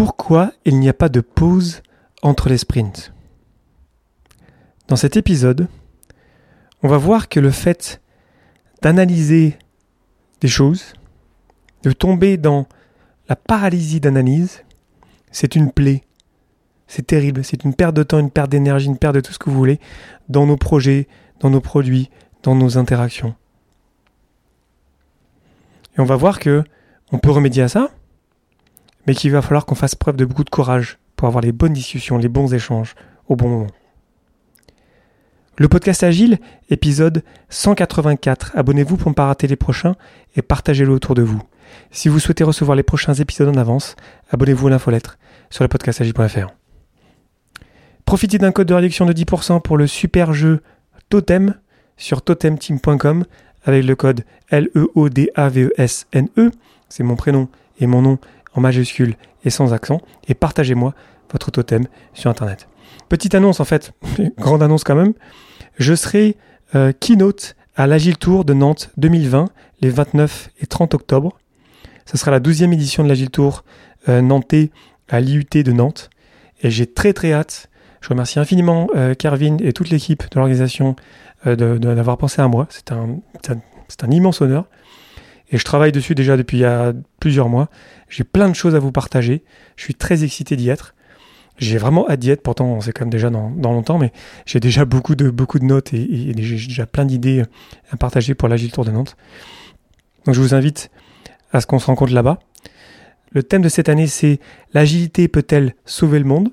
Pourquoi il n'y a pas de pause entre les sprints Dans cet épisode, on va voir que le fait d'analyser des choses, de tomber dans la paralysie d'analyse, c'est une plaie. C'est terrible, c'est une perte de temps, une perte d'énergie, une perte de tout ce que vous voulez dans nos projets, dans nos produits, dans nos interactions. Et on va voir que on peut remédier à ça, mais qu'il va falloir qu'on fasse preuve de beaucoup de courage pour avoir les bonnes discussions, les bons échanges au bon moment. Le podcast Agile, épisode 184. Abonnez-vous pour ne pas rater les prochains et partagez-le autour de vous. Si vous souhaitez recevoir les prochains épisodes en avance, abonnez-vous à l'infolettre sur le podcastagile.fr. Profitez d'un code de réduction de 10% pour le super jeu Totem sur totemteam.com avec le code L-E-O-D-A-V-E-S-N-E. E. C'est mon prénom et mon nom en majuscule et sans accent. Et partagez-moi votre totem sur Internet. Petite annonce en fait, grande annonce quand même. Je serai euh, keynote à l'Agile Tour de Nantes 2020, les 29 et 30 octobre. Ce sera la 12e édition de l'Agile Tour euh, nantais à l'IUT de Nantes. Et j'ai très très hâte. Je remercie infiniment euh, et toute l'équipe de l'organisation euh, d'avoir pensé à moi. C'est un, un immense honneur. Et je travaille dessus déjà depuis il y a plusieurs mois. J'ai plein de choses à vous partager. Je suis très excité d'y être. J'ai vraiment hâte d'y être, pourtant c'est quand même déjà dans, dans longtemps, mais j'ai déjà beaucoup de, beaucoup de notes et, et- et j'ai déjà plein d'idées à partager pour l'Agile Tour de Nantes. Donc je vous invite à ce qu'on se rencontre là-bas. Le thème de cette année, c'est l'agilité peut-elle sauver le monde?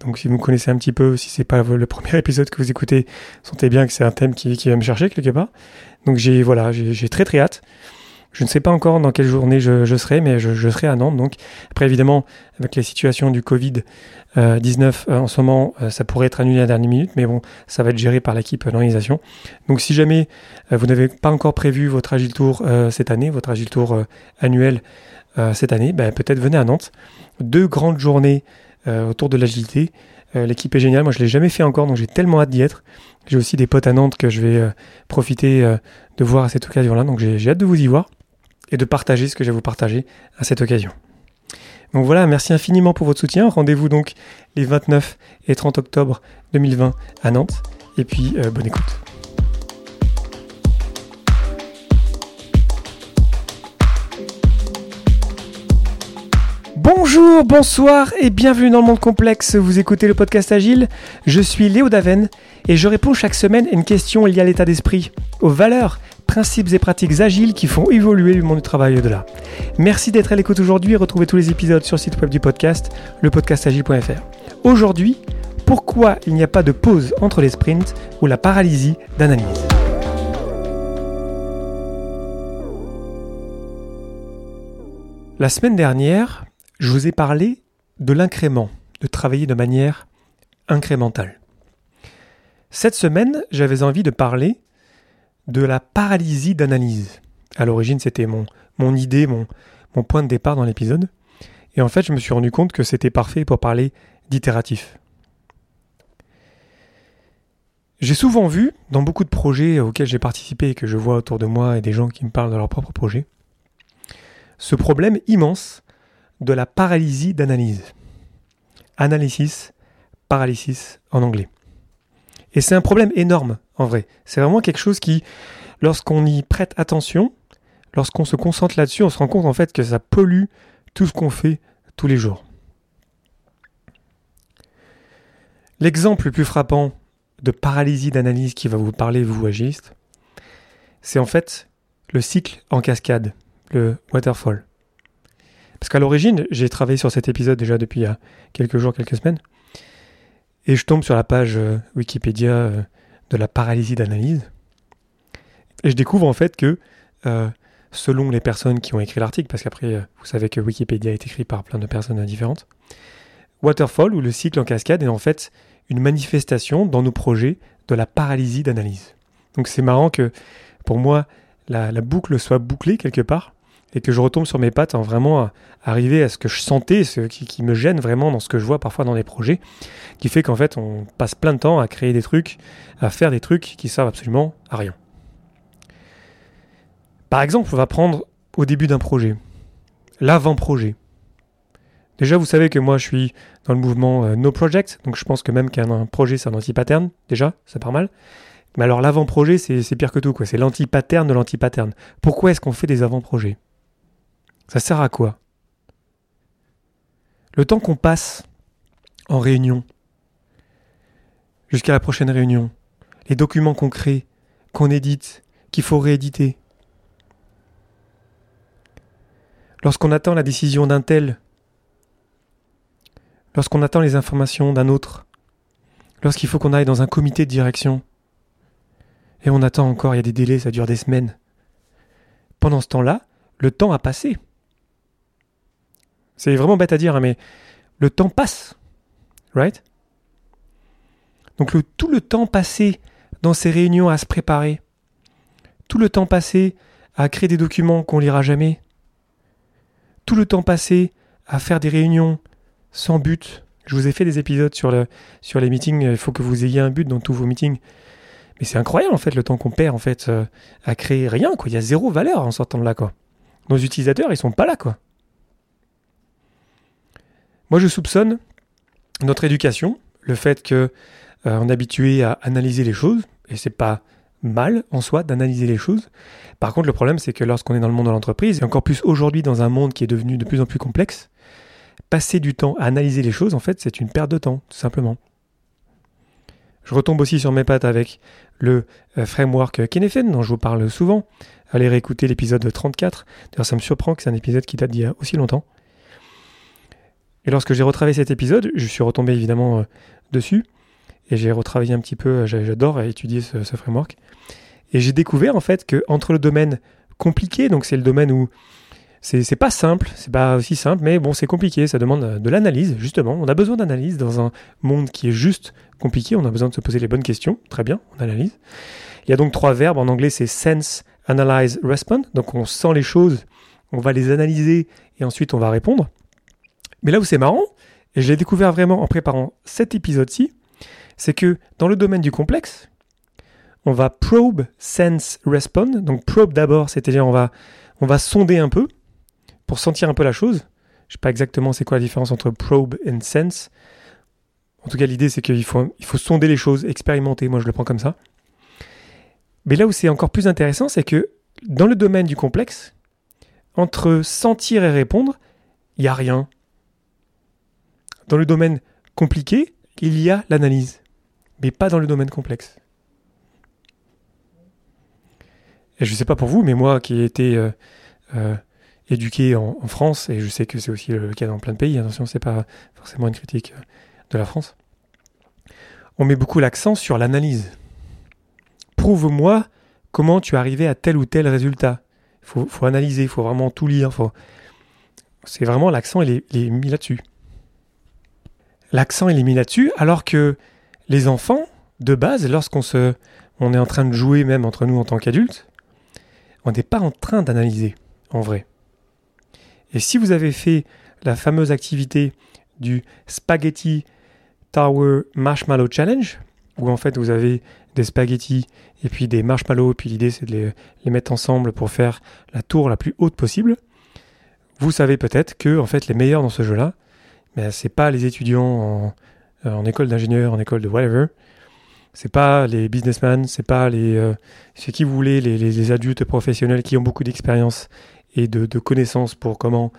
Donc si vous me connaissez un petit peu, si c'est pas le premier épisode que vous écoutez, sentez bien que c'est un thème qui, va me chercher quelque part. Donc j'ai voilà, j'ai très très hâte. Je ne sais pas encore dans quelle journée je, serai, mais je, serai à Nantes. Donc après évidemment, avec les situations du Covid euh, 19 euh, en ce moment, euh, ça pourrait être annulé à la dernière minute, mais bon, ça va être géré par l'équipe d'organisation. Donc si jamais euh, vous n'avez pas encore prévu votre Agile Tour euh, cette année, votre Agile Tour euh, annuel euh, cette année, ben, peut-être venez à Nantes. Deux grandes journées euh, autour de l'agilité. Euh, L'équipe est géniale. Moi, je l'ai jamais fait encore, donc j'ai tellement hâte d'y être. J'ai aussi des potes à Nantes que je vais euh, profiter euh, de voir à cette occasion-là. Donc j'ai hâte de vous y voir et de partager ce que j'ai à vous partager à cette occasion. Donc voilà, merci infiniment pour votre soutien. Rendez-vous donc les 29 et 30 octobre 2020 à Nantes. Et puis, euh, bonne écoute. Bonjour, bonsoir et bienvenue dans le monde complexe. Vous écoutez le podcast Agile. Je suis Léo Daven et je réponds chaque semaine à une question liée à l'état d'esprit, aux valeurs, principes et pratiques agiles qui font évoluer le monde du travail au-delà. Merci d'être à l'écoute aujourd'hui et retrouvez tous les épisodes sur le site web du podcast, lepodcastagile.fr. Aujourd'hui, pourquoi il n'y a pas de pause entre les sprints ou la paralysie d'analyse? La semaine dernière, je vous ai parlé de l'incrément, de travailler de manière incrémentale. Cette semaine, j'avais envie de parler de la paralysie d'analyse. À l'origine, c'était mon, mon idée, mon, mon point de départ dans l'épisode. Et en fait, je me suis rendu compte que c'était parfait pour parler d'itératif. J'ai souvent vu, dans beaucoup de projets auxquels j'ai participé et que je vois autour de moi et des gens qui me parlent de leur propre projet, ce problème immense de la paralysie d'analyse. Analysis, paralysis en anglais. Et c'est un problème énorme, en vrai. C'est vraiment quelque chose qui, lorsqu'on y prête attention, lorsqu'on se concentre là-dessus, on se rend compte en fait que ça pollue tout ce qu'on fait tous les jours. L'exemple le plus frappant de paralysie d'analyse qui va vous parler, vous agistes, c'est en fait le cycle en cascade, le waterfall. Parce qu'à l'origine, j'ai travaillé sur cet épisode déjà depuis il y a quelques jours, quelques semaines, et je tombe sur la page euh, Wikipédia euh, de la paralysie d'analyse, et je découvre en fait que, euh, selon les personnes qui ont écrit l'article, parce qu'après, vous savez que Wikipédia est écrit par plein de personnes différentes, Waterfall, ou le cycle en cascade, est en fait une manifestation dans nos projets de la paralysie d'analyse. Donc c'est marrant que, pour moi, la boucle soit bouclée quelque part, et que je retombe sur mes pattes en vraiment à- arriver à ce que je sentais, ce qui, me gêne vraiment dans ce que je vois parfois dans des projets, qui fait qu'en fait on passe plein de temps à créer des trucs, à faire des trucs qui servent absolument à rien. Par exemple, on va prendre au début d'un projet, l'avant-projet. Déjà, vous savez que moi, je suis dans le mouvement euh, No Project, donc je pense que même qu'un projet, c'est un anti-pattern, déjà, ça part mal. Mais alors, l'avant-projet, c'est pire que tout, quoi. C'est l'anti-pattern de l'anti-pattern. Pourquoi est-ce qu'on fait des avant-projets? Ça sert à quoi? Le temps qu'on passe en réunion, jusqu'à la prochaine réunion, les documents qu'on crée, qu'on édite, qu'il faut rééditer. Lorsqu'on attend la décision d'un tel lorsqu'on attend les informations d'un autre, lorsqu'il faut qu'on aille dans un comité de direction, et on attend encore, il y a des délais, ça dure des semaines. Pendant ce temps-là, le temps a passé. C'est vraiment bête à dire, hein, mais le temps passe. Right? Donc tout le temps passé dans ces réunions à se préparer, tout le temps passé à créer des documents qu'on lira jamais, tout le temps passé à faire des réunions sans but. Je vous ai fait des épisodes sur, le, sur les meetings. Il faut que vous ayez un but dans tous vos meetings. Mais c'est incroyable en fait le temps qu'on perd en fait euh, à créer rien quoi. Il y a zéro valeur en sortant de là quoi. Nos utilisateurs ils sont pas là quoi. Moi je soupçonne notre éducation, le fait que euh, est habitué à analyser les choses et c'est pas mal en soi d'analyser les choses. Par contre le problème c'est que lorsqu'on est dans le monde de l'entreprise et encore plus aujourd'hui dans un monde qui est devenu de plus en plus complexe, passer du temps à analyser les choses, en fait, c'est une perte de temps, tout simplement. Je retombe aussi sur mes pattes avec le euh, framework Kinefen, dont je vous parle souvent. Allez réécouter l'épisode 34. D'ailleurs, ça me surprend que c'est un épisode qui date d'il y a aussi longtemps. Et lorsque j'ai retravaillé cet épisode, je suis retombé évidemment euh, dessus. Et j'ai retravaillé un petit peu, euh, j'adore étudier ce, framework. Et j'ai découvert en fait que entre le domaine compliqué, donc c'est le domaine où c'est pas simple, c'est pas aussi simple, mais bon, c'est compliqué, ça demande de l'analyse, justement. On a besoin d'analyse dans un monde qui est juste compliqué, on a besoin de se poser les bonnes questions. Très bien, on analyse. Il y a donc trois verbes, en anglais c'est sense, analyze, respond. Donc on sent les choses, on va les analyser et ensuite on va répondre. Mais là où c'est marrant, et je l'ai découvert vraiment en préparant cet épisode-ci, c'est que dans le domaine du complexe, on va probe, sense, respond. Donc probe d'abord, c'est-à-dire on va, on va sonder un peu, pour sentir un peu la chose. Je sais pas exactement c'est quoi la différence entre probe et sense. En tout cas, l'idée c'est qu'il faut, il faut sonder les choses, expérimenter. Moi, je le prends comme ça. Mais là où c'est encore plus intéressant, c'est que dans le domaine du complexe, entre sentir et répondre, il n'y a rien. Dans le domaine compliqué, il y a l'analyse, mais pas dans le domaine complexe. Et je ne sais pas pour vous, mais moi qui ai été euh, euh, éduqué en, France, et je sais que c'est aussi le cas dans plein de pays, attention, c'est pas forcément une critique euh, de la France, on met beaucoup l'accent sur l'analyse. Prouve-moi comment tu es arrivé à tel ou tel résultat. Il faut, analyser, il faut vraiment tout lire. C'est vraiment l'accent, il est, mis là-dessus. L'accent, est mis là-dessus, alors que les enfants, de base, lorsqu'on se, on est en train de jouer, même entre nous en tant qu'adultes, on n'est pas en train d'analyser, en vrai. Et si vous avez fait la fameuse activité du Spaghetti Tower Marshmallow Challenge, où en fait vous avez des spaghettis et puis des marshmallows, puis l'idée c'est de les, mettre ensemble pour faire la tour la plus haute possible, vous savez peut-être que en fait les meilleurs dans ce jeu-là, ben, c'est pas les étudiants en, école d'ingénieur, en école de whatever, c'est pas les businessmen, c'est pas les euh, qui vous voulez, les, adultes professionnels qui ont beaucoup d'expérience et de, connaissances pour comment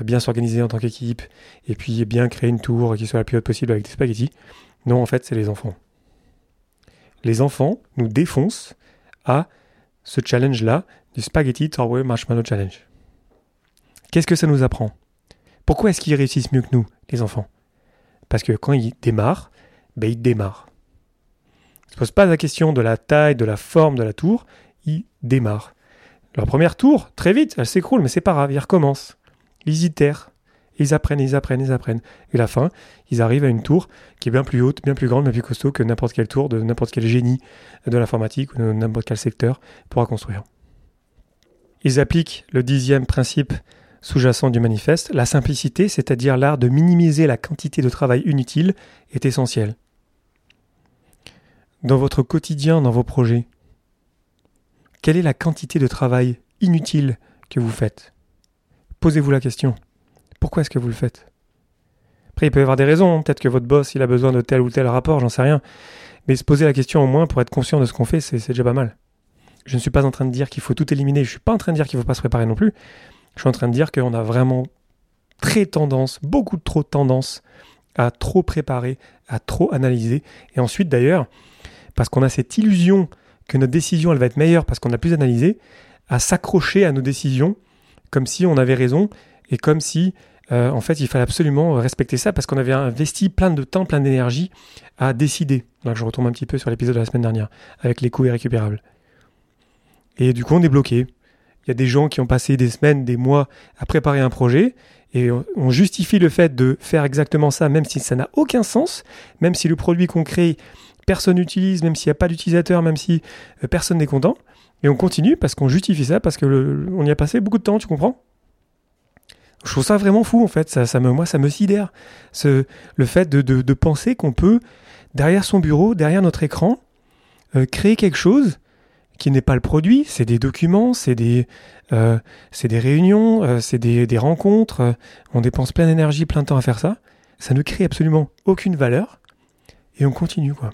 euh, bien s'organiser en tant qu'équipe et puis bien créer une tour qui soit la plus haute possible avec des spaghettis. Non, en fait, c'est les enfants. Les enfants nous défoncent à ce challenge-là du Spaghetti Tower Marshmallow Challenge. Qu'est-ce que ça nous apprend? Pourquoi est-ce qu'ils réussissent mieux que nous, les enfants? Parce que quand ils démarrent, ben ils démarrent. Ils ne se posent pas la question de la taille, de la forme de la tour, ils démarrent. Leur première tour, très vite, elle s'écroule, mais c'est pas grave, ils recommencent. Ils itèrent. Ils apprennent, ils apprennent, ils apprennent. Et à la fin, ils arrivent à une tour qui est bien plus haute, bien plus grande, bien plus costaud que n'importe quelle tour de n'importe quel génie de l'informatique ou de n'importe quel secteur pourra construire. Ils appliquent le dixième principe sous-jacent du manifeste. La simplicité, c'est-à-dire l'art de minimiser la quantité de travail inutile, est essentielle. Dans votre quotidien, dans vos projets, quelle est la quantité de travail inutile que vous faites? Posez-vous la question. Pourquoi est-ce que vous le faites? Après, il peut y avoir des raisons. Peut-être que votre boss, il a besoin de tel ou tel rapport, j'en sais rien. Mais se poser la question au moins pour être conscient de ce qu'on fait, c'est déjà pas mal. Je ne suis pas en train de dire qu'il faut tout éliminer. Je ne suis pas en train de dire qu'il ne faut pas se préparer non plus. Je suis en train de dire qu'on a vraiment très tendance, beaucoup trop tendance à trop préparer, à trop analyser. Et ensuite, d'ailleurs, parce qu'on a cette illusion que notre décision, elle va être meilleure parce qu'on a plus analysé, à s'accrocher à nos décisions comme si on avait raison et comme si euh, en fait, il fallait absolument respecter ça parce qu'on avait investi plein de temps, plein d'énergie à décider. Je retombe un petit peu sur l'épisode de la semaine dernière avec les coûts irrécupérables. Et du coup, on est bloqué. Il y a des gens qui ont passé des semaines, des mois à préparer un projet et on justifie le fait de faire exactement ça, même si ça n'a aucun sens, même si le produit qu'on crée, personne n'utilise, même s'il n'y a pas d'utilisateur, même si euh, personne n'est content. Et on continue parce qu'on justifie ça, parce qu'on y a passé beaucoup de temps, tu comprends? Je trouve ça vraiment fou en fait, ça, me, moi ça me sidère. Ce, le fait de, de, penser qu'on peut, derrière son bureau, derrière notre écran, euh, créer quelque chose qui n'est pas le produit, c'est des documents, c'est des, euh, des réunions, euh, c'est des, des, rencontres, on dépense plein d'énergie, plein de temps à faire ça, ça ne crée absolument aucune valeur, et on continue quoi.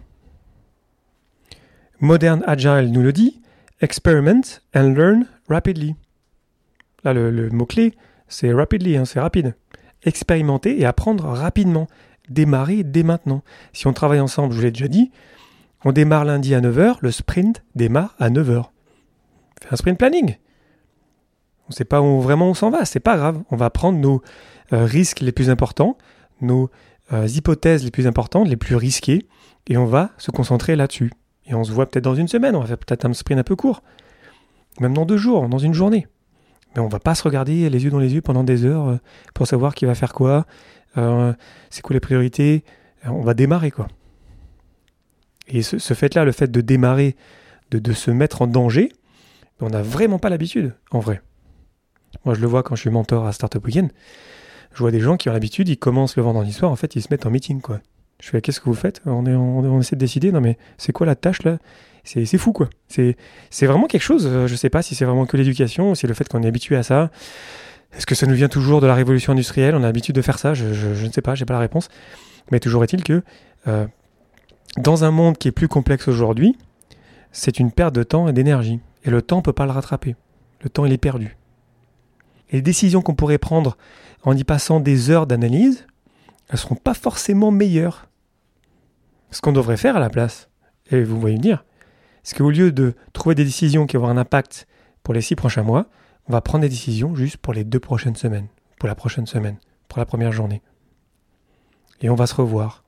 Modern Agile nous le dit, experiment and learn rapidly. Là le, le mot-clé, c'est rapidly, hein, c'est rapide. Expérimenter et apprendre rapidement. Démarrer dès maintenant. Si on travaille ensemble, je vous l'ai déjà dit, on démarre lundi à 9h, le sprint démarre à 9h. Fait un sprint planning. On ne sait pas où vraiment on s'en va, c'est pas grave. On va prendre nos euh, risques les plus importants, nos euh, hypothèses les plus importantes, les plus risquées, et on va se concentrer là-dessus. Et on se voit peut-être dans une semaine, on va faire peut-être un sprint un peu court, même dans deux jours, dans une journée. Mais on va pas se regarder les yeux dans les yeux pendant des heures euh, pour savoir qui va faire quoi, c'est quoi les priorités. On va démarrer quoi. Et ce, fait-là, le fait de démarrer, de, se mettre en danger, on n'a vraiment pas l'habitude, en vrai. Moi, je le vois quand je suis mentor à Startup Weekend. Je vois des gens qui ont l'habitude, ils commencent le vendredi soir, en fait, ils se mettent en meeting, quoi. Je fais, qu'est-ce que vous faites? On, est, on, essaie de décider, non mais c'est quoi la tâche là? C'est fou quoi. C'est vraiment quelque chose, euh, je sais pas si c'est vraiment que l'éducation, si c'est le fait qu'on est habitué à ça. Est-ce que ça nous vient toujours de la révolution industrielle? On a l'habitude de faire ça, je, ne sais pas, j'ai pas la réponse. Mais toujours est-il que euh, dans un monde qui est plus complexe aujourd'hui, c'est une perte de temps et d'énergie. Et le temps ne peut pas le rattraper. Le temps, il est perdu. Et les décisions qu'on pourrait prendre en y passant des heures d'analyse, elles ne seront pas forcément meilleures. Ce qu'on devrait faire à la place, et vous voyez me dire, c'est qu'au lieu de trouver des décisions qui vont avoir un impact pour les six prochains mois, on va prendre des décisions juste pour les deux prochaines semaines, pour la prochaine semaine, pour la première journée. Et on va se revoir.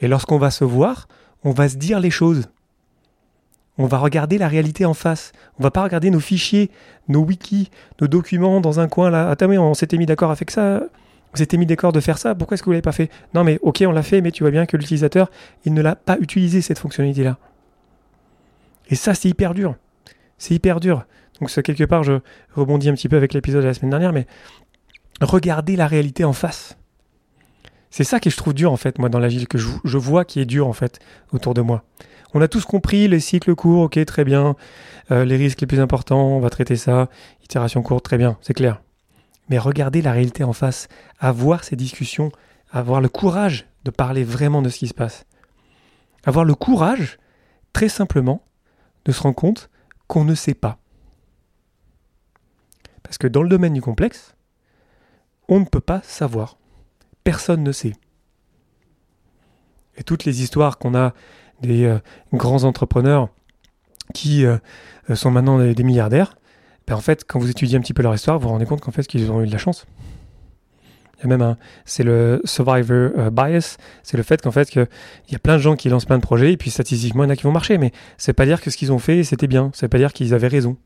Et lorsqu'on va se voir, on va se dire les choses. On va regarder la réalité en face. On va pas regarder nos fichiers, nos wikis, nos documents dans un coin là. Attends, mais on s'était mis d'accord avec ça. Vous s'était mis d'accord de faire ça. Pourquoi est-ce que vous l'avez pas fait? Non, mais ok, on l'a fait, mais tu vois bien que l'utilisateur, il ne l'a pas utilisé cette fonctionnalité-là. Et ça, c'est hyper dur. C'est hyper dur. Donc, ça, quelque part, je rebondis un petit peu avec l'épisode de la semaine dernière, mais regardez la réalité en face. C'est ça que je trouve dur, en fait, moi, dans l'agile, que je, vois qui est dur, en fait, autour de moi. On a tous compris les cycles courts, ok, très bien. Euh, les risques les plus importants, on va traiter ça. Itération courte, très bien, c'est clair. Mais regardez la réalité en face, avoir ces discussions, avoir le courage de parler vraiment de ce qui se passe. Avoir le courage, très simplement, de se rendre compte qu'on ne sait pas. Parce que dans le domaine du complexe, on ne peut pas savoir. Personne ne sait. Et toutes les histoires qu'on a des euh, grands entrepreneurs qui euh, sont maintenant des, milliardaires, ben en fait, quand vous étudiez un petit peu leur histoire, vous vous rendez compte qu'en fait, qu'ils ont eu de la chance. Il y a même un, c'est le survivor euh, bias, c'est le fait qu'en fait il y a plein de gens qui lancent plein de projets et puis statistiquement il y en a qui vont marcher, mais c'est pas dire que ce qu'ils ont fait c'était bien, c'est pas dire qu'ils avaient raison.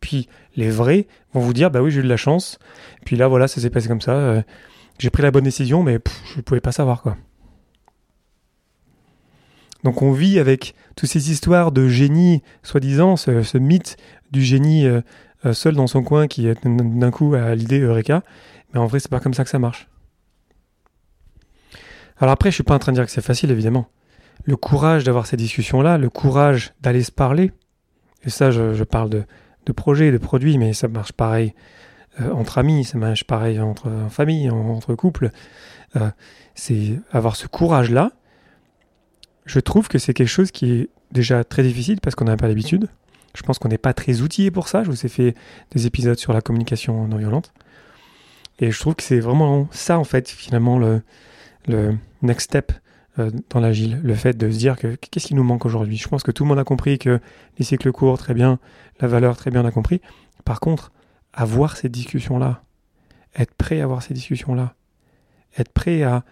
Puis les vrais vont vous dire bah oui j'ai eu de la chance, puis là voilà ça s'est passé comme ça, euh, j'ai pris la bonne décision mais je ne pouvais pas savoir quoi. Donc on vit avec toutes ces histoires de génie, soi-disant, ce, mythe du génie euh, seul dans son coin qui d'un coup a l'idée Eureka. Mais en vrai, c'est pas comme ça que ça marche. Alors après, je suis pas en train de dire que c'est facile, évidemment. Le courage d'avoir ces discussions-là, le courage d'aller se parler, et ça, je, parle de, de projets, de produits, mais ça marche pareil euh, entre amis, ça marche pareil entre en famille, entre couples. Euh, c'est avoir ce courage-là. Je trouve que c'est quelque chose qui est déjà très difficile parce qu'on n'a pas l'habitude. Je pense qu'on n'est pas très outillé pour ça. Je vous ai fait des épisodes sur la communication non violente. Et je trouve que c'est vraiment ça, en fait, finalement, le, next step euh, dans l'agile. Le fait de se dire que qu'est-ce qui nous manque aujourd'hui? Je pense que tout le monde a compris que les cycles courts, très bien, la valeur, très bien, on a compris. Par contre, avoir ces discussions-là, être prêt à avoir ces discussions-là, être prêt à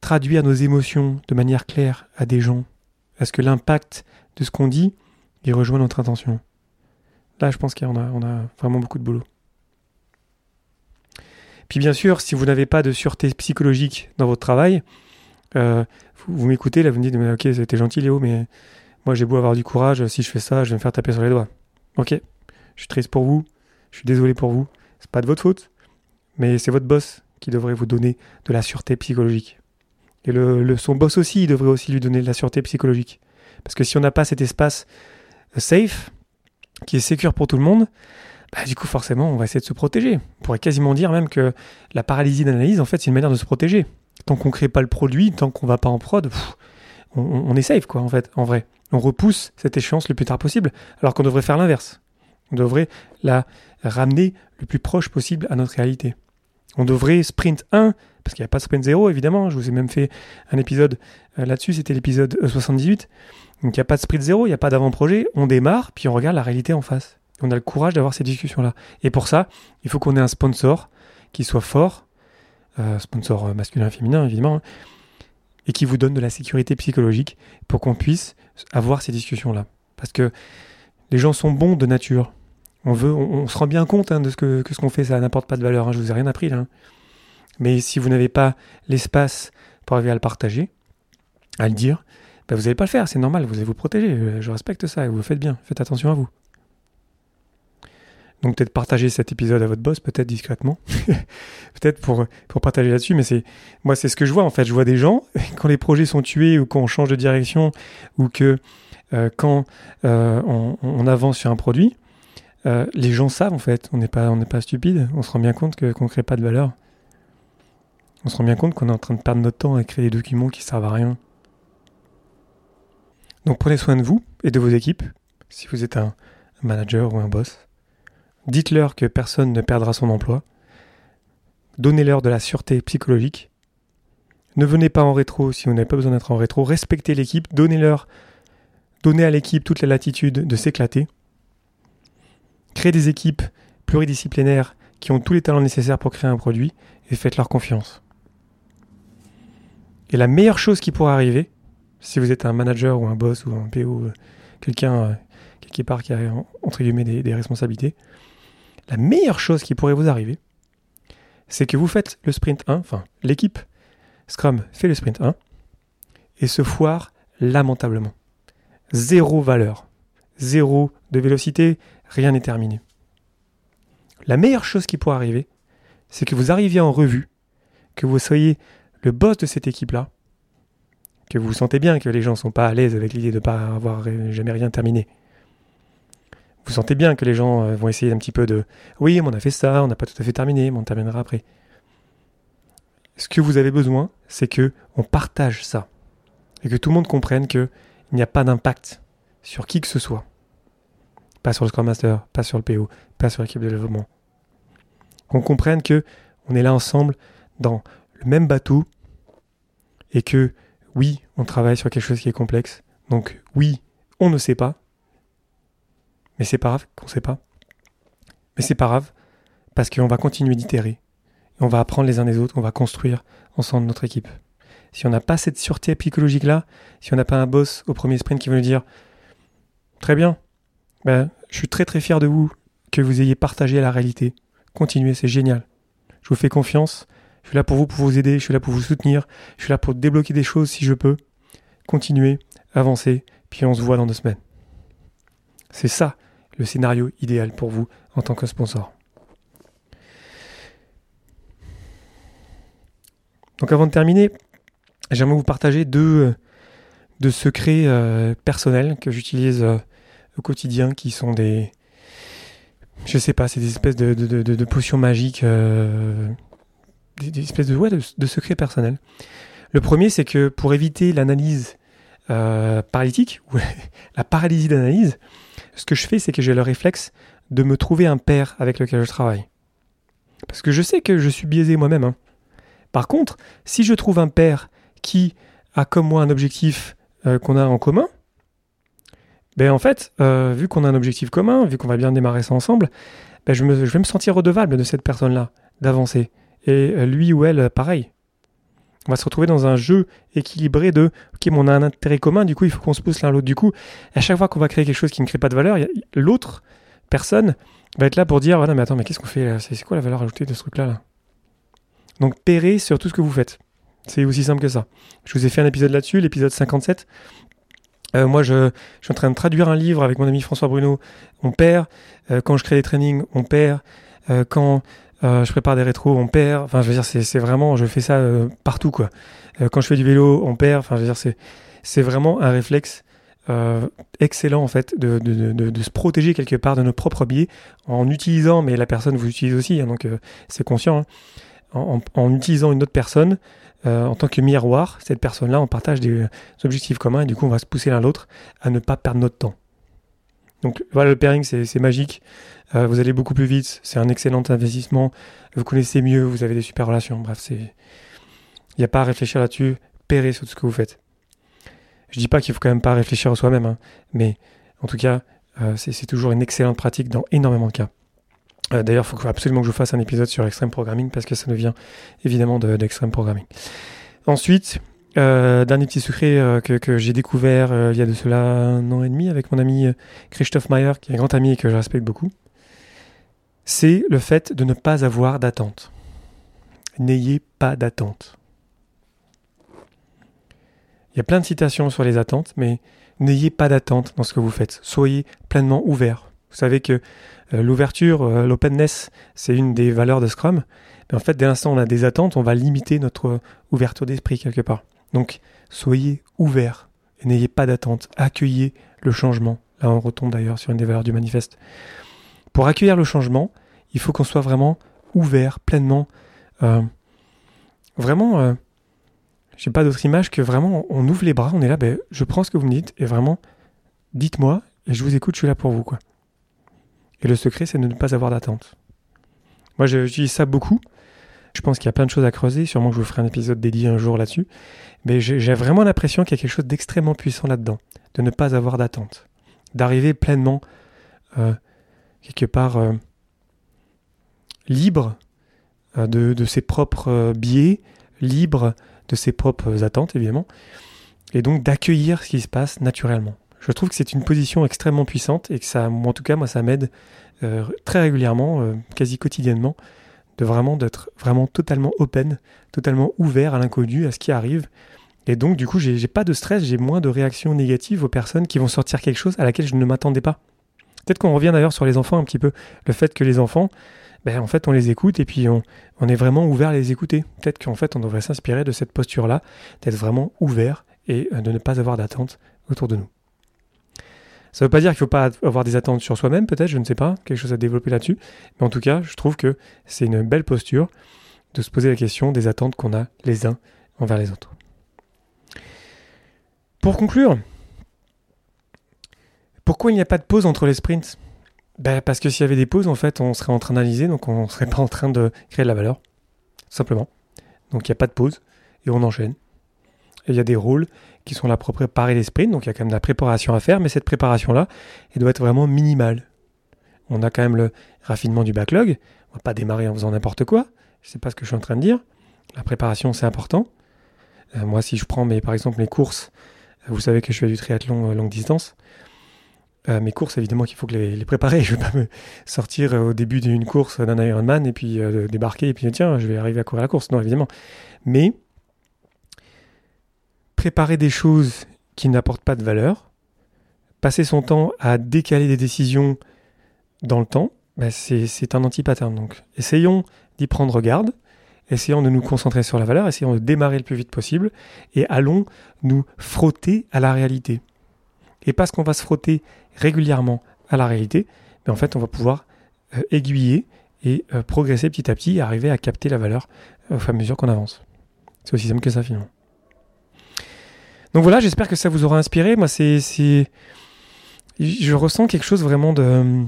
traduire nos émotions de manière claire à des gens, est-ce que l'impact de ce qu'on dit, il rejoint notre intention Là, je pense qu'on a, on a vraiment beaucoup de boulot. Puis bien sûr, si vous n'avez pas de sûreté psychologique dans votre travail, euh, vous, m'écoutez, là vous me dites, ok, c'était gentil Léo, mais moi j'ai beau avoir du courage, si je fais ça, je vais me faire taper sur les doigts. Ok, je suis triste pour vous, je suis désolé pour vous, c'est pas de votre faute, mais c'est votre boss qui devrait vous donner de la sûreté psychologique. Et le, son boss aussi, devrait aussi lui donner de la sûreté psychologique. Parce que si on n'a pas cet espace euh, safe, qui est sécure pour tout le monde, bah, du coup, forcément, on va essayer de se protéger. On pourrait quasiment dire même que la paralysie d'analyse, en fait, c'est une manière de se protéger. Tant qu'on ne crée pas le produit, tant qu'on va pas en prod, on, est safe, quoi, en fait, en vrai. On repousse cette échéance le plus tard possible, alors qu'on devrait faire l'inverse. On devrait la ramener le plus proche possible à notre réalité. On devrait sprint 1, parce qu'il n'y a pas de sprint 0, évidemment. Je vous ai même fait un épisode euh, là-dessus, c'était l'épisode 78. Donc il n'y a pas de sprint 0, il n'y a pas d'avant-projet. On démarre, puis on regarde la réalité en face. On a le courage d'avoir ces discussions-là. Et pour ça, il faut qu'on ait un sponsor qui soit fort, euh, sponsor masculin, féminin, évidemment, hein, et qui vous donne de la sécurité psychologique pour qu'on puisse avoir ces discussions-là. Parce que les gens sont bons de nature. On, veut, on, se rend bien compte hein, de ce que, ce qu'on fait, ça n'apporte pas de valeur. Hein, je vous ai rien appris là. Mais si vous n'avez pas l'espace pour arriver à le partager, à le dire, ben vous n'allez pas le faire, c'est normal, vous allez vous protéger. Je respecte ça vous faites bien, faites attention à vous. Donc peut-être partager cet épisode à votre boss, peut-être discrètement, peut-être pour, pour partager là-dessus, mais c'est moi c'est ce que je vois en fait. Je vois des gens, quand les projets sont tués ou quand on change de direction ou que euh, quand euh, on, avance sur un produit, euh, les gens savent en fait, on n'est pas, pas stupide, on se rend bien compte qu'on ne crée pas de valeur. On se rend bien compte qu'on est en train de perdre notre temps à créer des documents qui servent à rien. Donc prenez soin de vous et de vos équipes, si vous êtes un manager ou un boss. Dites-leur que personne ne perdra son emploi. Donnez-leur de la sûreté psychologique. Ne venez pas en rétro si vous n'avez pas besoin d'être en rétro. Respectez l'équipe. Donnez-leur, donnez à l'équipe toute la latitude de s'éclater. Créez des équipes pluridisciplinaires qui ont tous les talents nécessaires pour créer un produit et faites-leur confiance. Et la meilleure chose qui pourrait arriver, si vous êtes un manager ou un boss ou un PO, euh, quelqu'un euh, quelque part qui a entre guillemets des, responsabilités, la meilleure chose qui pourrait vous arriver, c'est que vous faites le sprint 1, enfin l'équipe Scrum fait le sprint 1 et se foire lamentablement. Zéro valeur, zéro de vélocité, rien n'est terminé. La meilleure chose qui pourrait arriver, c'est que vous arriviez en revue, que vous soyez le boss de cette équipe-là, que vous sentez bien que les gens ne sont pas à l'aise avec l'idée de ne pas avoir jamais rien terminé. Vous sentez bien que les gens euh, vont essayer un petit peu de oui, on a fait ça, on n'a pas tout à fait terminé, mais on terminera après. Ce que vous avez besoin, c'est que on partage ça et que tout le monde comprenne qu'il n'y a pas d'impact sur qui que ce soit. Pas sur le Scrum Master, pas sur le PO, pas sur l'équipe de développement. Qu'on comprenne que on est là ensemble dans le même bateau et que oui, on travaille sur quelque chose qui est complexe. Donc oui, on ne sait pas. Mais c'est pas grave qu'on ne sait pas. Mais c'est pas grave parce qu'on va continuer d'itérer. On va apprendre les uns des autres, on va construire ensemble notre équipe. Si on n'a pas cette sûreté psychologique-là, si on n'a pas un boss au premier sprint qui veut nous dire Très bien, ben, je suis très très fier de vous que vous ayez partagé la réalité. Continuez, c'est génial. Je vous fais confiance. Je suis là pour vous, pour vous aider. Je suis là pour vous soutenir. Je suis là pour débloquer des choses si je peux. Continuez, avancez, puis on se voit dans deux semaines. C'est ça le scénario idéal pour vous en tant que sponsor. Donc avant de terminer, j'aimerais vous partager deux, deux secrets euh, personnels que j'utilise euh, au quotidien qui sont des je sais pas, c'est des espèces de, potions magiques, euh, des, espèces de, ouais, de, secrets personnels. Le premier, c'est que pour éviter l'analyse euh, paralytique, la paralysie d'analyse, ce que je fais, c'est que j'ai le réflexe de me trouver un père avec lequel je travaille. Parce que je sais que je suis biaisé moi-même. Hein. Par contre, si je trouve un père qui a comme moi un objectif euh, qu'on a en commun, ben en fait, euh, vu qu'on a un objectif commun, vu qu'on va bien démarrer ça ensemble, ben je, vais me sentir redevable de cette personne-là, d'avancer. Et euh, lui ou elle, pareil. On va se retrouver dans un jeu équilibré de OK, mais on a un intérêt commun, du coup, il faut qu'on se pousse l'un l'autre. Du coup, à chaque fois qu'on va créer quelque chose qui ne crée pas de valeur, l'autre personne va être là pour dire ah non, mais attends, mais qu'est-ce qu'on fait C'est quoi la valeur ajoutée de ce truc-là là? Donc, pairer sur tout ce que vous faites. C'est aussi simple que ça. Je vous ai fait un épisode là-dessus, l'épisode 57. Euh, moi, je, suis en train de traduire un livre avec mon ami François Bruno. On perd. Euh, quand je crée des trainings, on perd. Euh, quand je prépare des rétros, on perd. Enfin, je veux dire, c'est vraiment, je fais ça partout, quoi. Quand je fais du vélo, on perd. Enfin, je veux dire, c'est vraiment un réflexe excellent, en fait, de, de, de, de, se protéger quelque part de nos propres biais en utilisant, mais la personne vous utilise aussi, hein, donc c'est conscient, hein, en, en, utilisant une autre personne euh, en tant que miroir, cette personne-là, on partage des objectifs communs et du coup, on va se pousser l'un l'autre à ne pas perdre notre temps. Donc voilà, le pairing, c'est magique. Euh, vous allez beaucoup plus vite. C'est un excellent investissement. Vous connaissez mieux, vous avez des super relations. Bref, c'est. Il n'y a pas à réfléchir là-dessus. Pairez sur tout ce que vous faites. Je dis pas qu'il faut quand même pas réfléchir à soi-même, hein, mais en tout cas, euh, c'est toujours une excellente pratique dans énormément de cas. Euh, D'ailleurs, il faut absolument que je fasse un épisode sur Extreme Programming parce que ça nous vient évidemment d'Extreme de, Programming. Ensuite, euh, dernier petit secret euh, que, j'ai découvert il y a de cela un an et demi avec mon ami Christophe Mayer, qui est un grand ami et que je respecte beaucoup, c'est le fait de ne pas avoir d'attente. N'ayez pas d'attente. Il y a plein de citations sur les attentes, mais n'ayez pas d'attente dans ce que vous faites. Soyez pleinement ouvert. Vous savez que euh, l'ouverture, euh, l'openness, c'est une des valeurs de Scrum. Mais en fait, dès l'instant on a des attentes, on va limiter notre ouverture d'esprit quelque part. Donc, soyez ouverts et n'ayez pas d'attente. Accueillez le changement. Là, on retombe d'ailleurs sur une des valeurs du manifeste. Pour accueillir le changement, il faut qu'on soit vraiment ouvert, pleinement. Euh, vraiment, euh, j'ai pas d'autre image que vraiment, on ouvre les bras, on est là, ben, je prends ce que vous me dites et vraiment, dites-moi et je vous écoute, je suis là pour vous, quoi. Et le secret, c'est de ne pas avoir d'attente. Moi, j'utilise ça beaucoup. Je pense qu'il y a plein de choses à creuser. Sûrement que je vous ferai un épisode dédié un jour là-dessus. Mais j'ai vraiment l'impression qu'il y a quelque chose d'extrêmement puissant là-dedans. De ne pas avoir d'attente. D'arriver pleinement, euh, quelque part, euh, libre euh, de, de, ses propres biais, libre de ses propres attentes, évidemment. Et donc d'accueillir ce qui se passe naturellement. Je trouve que c'est une position extrêmement puissante et que ça, en tout cas, moi, ça m'aide euh, très régulièrement, euh, quasi quotidiennement, de vraiment d'être vraiment totalement open, totalement ouvert à l'inconnu, à ce qui arrive. Et donc, du coup, j'ai pas de stress, j'ai moins de réactions négatives aux personnes qui vont sortir quelque chose à laquelle je ne m'attendais pas. Peut-être qu'on revient d'ailleurs sur les enfants un petit peu. Le fait que les enfants, ben, en fait, on les écoute et puis on, on est vraiment ouvert à les écouter. Peut-être qu'en fait, on devrait s'inspirer de cette posture-là, d'être vraiment ouvert et euh, de ne pas avoir d'attente autour de nous. Ça ne veut pas dire qu'il ne faut pas avoir des attentes sur soi-même, peut-être, je ne sais pas, quelque chose à développer là-dessus. Mais en tout cas, je trouve que c'est une belle posture de se poser la question des attentes qu'on a les uns envers les autres. Pour conclure, pourquoi il n'y a pas de pause entre les sprints? Ben Parce que s'il y avait des pauses, en fait, on serait en train d'analyser, donc on ne serait pas en train de créer de la valeur, simplement. Donc il n'y a pas de pause, et on enchaîne. Il y a des rôles qui sont là pour préparer les sprints, donc il y a quand même de la préparation à faire, mais cette préparation-là, elle doit être vraiment minimale. On a quand même le raffinement du backlog, on va pas démarrer en faisant n'importe quoi, je sais pas ce que je suis en train de dire. La préparation, c'est important. Euh, moi, si je prends mes, par exemple mes courses, euh, vous savez que je fais du triathlon euh, longue distance. Mes courses, évidemment qu'il faut que les, les, préparer. Je vais pas me sortir au début d'une course d'un Ironman et puis débarquer et puis tiens, je vais arriver à courir la course. Non, évidemment. Mais préparer des choses qui n'apportent pas de valeur, passer son temps à décaler des décisions dans le temps, bah c'est un anti-pattern. Donc, essayons d'y prendre garde, essayons de nous concentrer sur la valeur, essayons de démarrer le plus vite possible, et allons nous frotter à la réalité. Et parce qu'on va se frotter régulièrement à la réalité, mais en fait, on va pouvoir aiguiller et progresser petit à petit et arriver à capter la valeur au fur et à mesure qu'on avance. C'est aussi simple que ça finalement. Donc voilà, j'espère que ça vous aura inspiré. Moi, c'est, je ressens quelque chose vraiment de,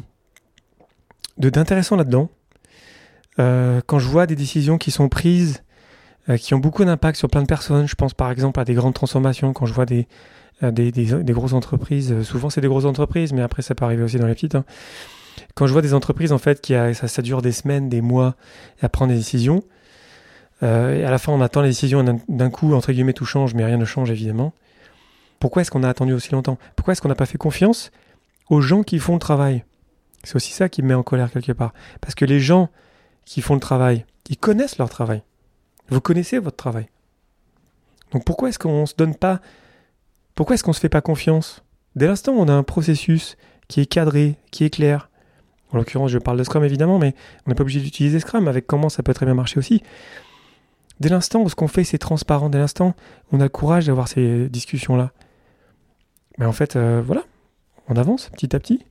d'intéressant là-dedans. Euh, quand je vois des décisions qui sont prises, euh, qui ont beaucoup d'impact sur plein de personnes, je pense par exemple à des grandes transformations, quand je vois des, euh, grosses entreprises, souvent c'est des grosses entreprises, mais après ça peut arriver aussi dans les petites. Hein. Quand je vois des entreprises en fait qui ça, dure des semaines, des mois à prendre des décisions, et à la fin on attend les décisions d'un coup, entre guillemets tout change, mais rien ne change évidemment. Pourquoi est-ce qu'on a attendu aussi longtemps? Pourquoi est-ce qu'on n'a pas fait confiance aux gens qui font le travail? C'est aussi ça qui me met en colère quelque part. Parce que les gens qui font le travail, ils connaissent leur travail. Vous connaissez votre travail. Donc pourquoi est-ce qu'on se donne pas... Pourquoi est-ce qu'on se fait pas confiance? Dès l'instant où on a un processus qui est cadré, qui est clair, en l'occurrence je parle de Scrum évidemment, mais on n'est pas obligé d'utiliser Scrum, avec comment ça peut très bien marcher aussi. Dès l'instant où ce qu'on fait c'est transparent, dès l'instant où on a le courage d'avoir ces discussions-là, mais en fait, euh, voilà, on avance petit à petit.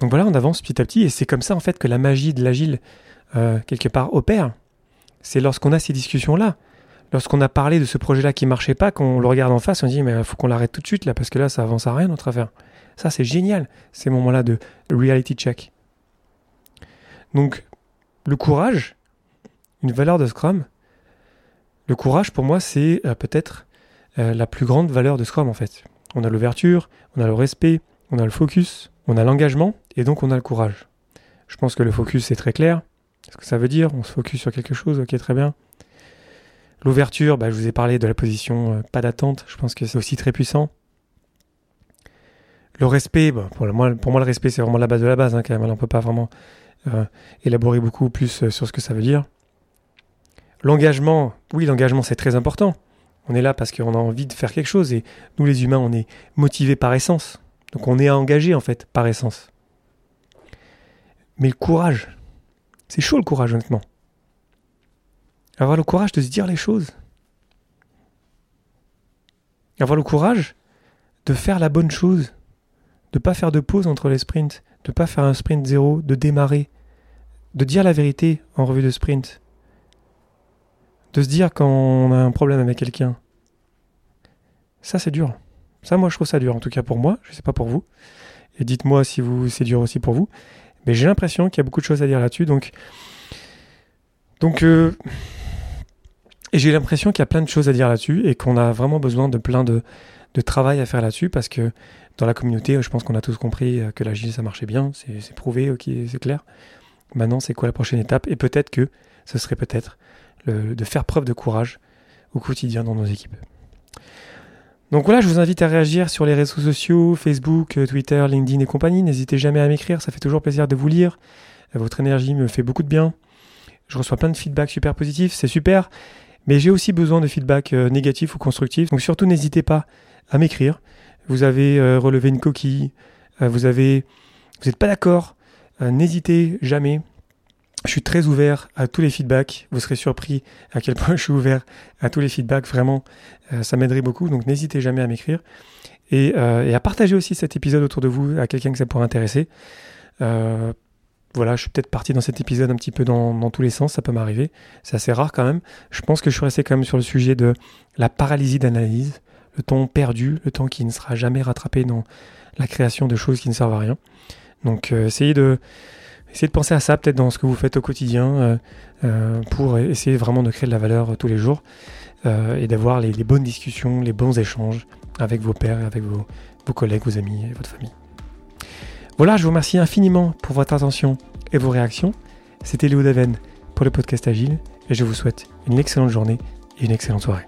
Donc voilà, on avance petit à petit, et c'est comme ça en fait que la magie de l'agile, euh, quelque part, opère. C'est lorsqu'on a ces discussions-là, lorsqu'on a parlé de ce projet-là qui marchait pas, qu'on le regarde en face, on dit mais faut qu'on l'arrête tout de suite là, parce que là ça avance à rien notre affaire. Ça c'est génial, ces moments-là de reality check. Donc le courage, une valeur de Scrum, le courage, pour moi, c'est euh, peut-être euh, la plus grande valeur de Scrum, en fait. On a l'ouverture, on a le respect, on a le focus, on a l'engagement, et donc on a le courage. Je pense que le focus, c'est très clair. Ce que ça veut dire, on se focus sur quelque chose, ok, très bien. L'ouverture, bah, je vous ai parlé de la position euh, pas d'attente, je pense que c'est aussi très puissant. Le respect, pour, moi, le respect, c'est vraiment la base de la base, hein, quand même. On peut pas vraiment élaborer beaucoup plus sur ce que ça veut dire. L'engagement, oui, l'engagement c'est très important. On est là parce qu'on a envie de faire quelque chose et nous les humains, on est motivés par essence. Donc on est engagé en fait par essence. Mais le courage, c'est chaud le courage honnêtement. Avoir le courage de se dire les choses. Avoir le courage de faire la bonne chose. De ne pas faire de pause entre les sprints. De ne pas faire un sprint zéro, de démarrer. De dire la vérité en revue de sprint de se dire quand on a un problème avec quelqu'un, ça c'est dur. Ça, moi, je trouve ça dur, en tout cas pour moi, je sais pas pour vous. Et dites-moi si vous, c'est dur aussi pour vous. Mais j'ai l'impression qu'il y a beaucoup de choses à dire là-dessus. Donc, donc euh, et j'ai l'impression qu'il y a plein de choses à dire là-dessus et qu'on a vraiment besoin de plein de, de travail à faire là-dessus parce que dans la communauté, je pense qu'on a tous compris que l'agile, ça marchait bien, c'est prouvé, ok, c'est clair. Maintenant, c'est quoi la prochaine étape? Et peut-être que ce serait peut-être de faire preuve de courage au quotidien dans nos équipes. Donc voilà, je vous invite à réagir sur les réseaux sociaux, Facebook, euh, Twitter, LinkedIn et compagnie. N'hésitez jamais à m'écrire, ça fait toujours plaisir de vous lire. Votre énergie me fait beaucoup de bien. Je reçois plein de feedback super positifs, c'est super. Mais j'ai aussi besoin de feedback euh, négatif ou constructif. Donc surtout, n'hésitez pas à m'écrire. Vous avez euh, relevé une coquille, vous avez, vous n'êtes pas d'accord, n'hésitez jamais je suis très ouvert à tous les feedbacks. Vous serez surpris à quel point je suis ouvert à tous les feedbacks. Vraiment, euh, ça m'aiderait beaucoup. Donc n'hésitez jamais à m'écrire. Euh, et, à partager aussi cet épisode autour de vous à quelqu'un que ça pourrait intéresser. Euh, voilà, je suis peut-être parti dans cet épisode un petit peu dans, tous les sens, ça peut m'arriver. C'est assez rare quand même. Je pense que je suis resté quand même sur le sujet de la paralysie d'analyse, le temps perdu, le temps qui ne sera jamais rattrapé dans la création de choses qui ne servent à rien. Donc essayez de Essayez de penser à ça peut-être dans ce que vous faites au quotidien euh, euh, pour essayer vraiment de créer de la valeur euh, tous les jours et d'avoir les, bonnes discussions, les bons échanges avec vos pairs, avec vos, vos collègues, vos amis et votre famille. Voilà, je vous remercie infiniment pour votre attention et vos réactions. C'était Léo Daven pour le podcast Agile et je vous souhaite une excellente journée et une excellente soirée.